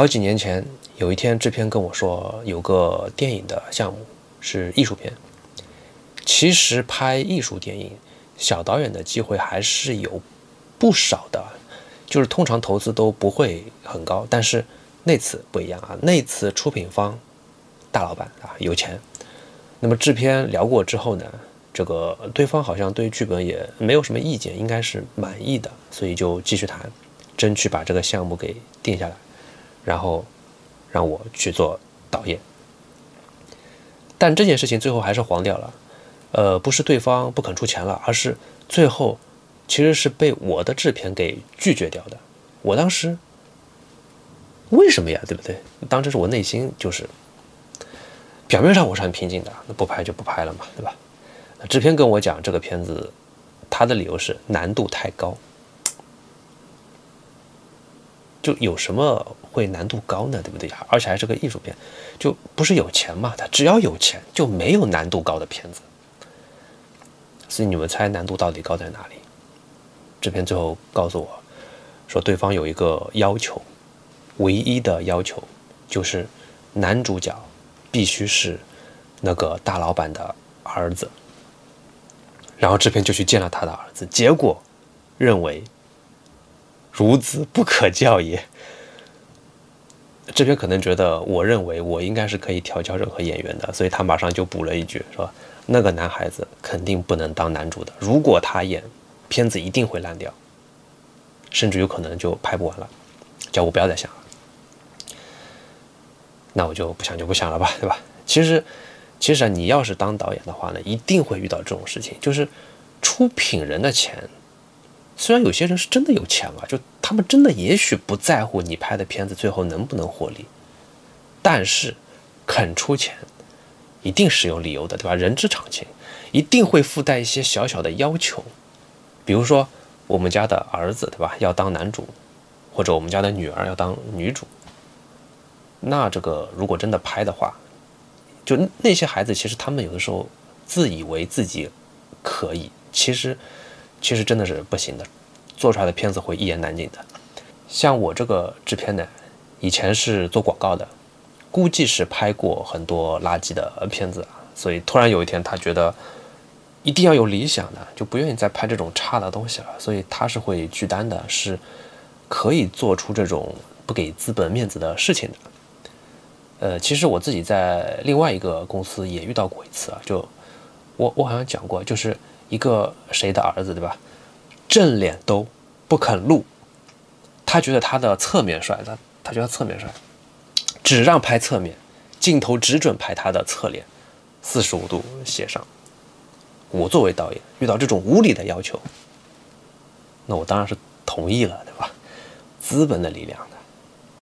好几年前，有一天制片跟我说，有个电影的项目是艺术片。其实拍艺术电影，小导演的机会还是有不少的，就是通常投资都不会很高。但是那次不一样啊，那次出品方大老板啊有钱。那么制片聊过之后呢，这个对方好像对剧本也没有什么意见，应该是满意的，所以就继续谈，争取把这个项目给定下来，然后让我去做导演。但这件事情最后还是黄掉了。呃，不是对方不肯出钱了，而是最后其实是被我的制片给拒绝掉的。我当时为什么呀？对不对？当时是我内心就是表面上我是很平静的，那不拍就不拍了嘛，对吧？制片跟我讲这个片子，他的理由是难度太高。有什么会难度高呢？对不对？而且还是个艺术片，就不是有钱嘛？他只要有钱，就没有难度高的片子。所以你们猜难度到底高在哪里？制片最后告诉我，说对方有一个要求，唯一的要求就是男主角必须是那个大老板的儿子。然后制片就去见了他的儿子，结果认为孺子不可教也。这边可能觉得我认为我应该是可以调教任何演员的，所以他马上就补了一句说。那个男孩子肯定不能当男主的，如果他演，片子一定会烂掉，甚至有可能就拍不完了，叫我不要再想了。那我就不想就不想了吧，对吧？其实，其实啊，你要是当导演的话呢，一定会遇到这种事情，就是出品人的钱，虽然有些人是真的有钱啊，就他们真的也许不在乎你拍的片子最后能不能获利，但是肯出钱。一定是有理由的，对吧？人之常情，一定会附带一些小小的要求，比如说我们家的儿子，对吧？要当男主，或者我们家的女儿要当女主。那这个如果真的拍的话，就那些孩子，其实他们有的时候自以为自己可以，其实其实真的是不行的，做出来的片子会一言难尽的。像我这个制片呢，以前是做广告的。估计是拍过很多垃圾的片子啊，所以突然有一天他觉得一定要有理想的，就不愿意再拍这种差的东西了。所以他是会拒单的，是可以做出这种不给资本面子的事情的。呃，其实我自己在另外一个公司也遇到过一次啊，就我我好像讲过，就是一个谁的儿子对吧，正脸都不肯露，他觉得他的侧面帅，他他觉得侧面帅。只让拍侧面，镜头只准拍他的侧脸，四十五度斜上。我作为导演，遇到这种无理的要求，那我当然是同意了，对吧？资本的力量的，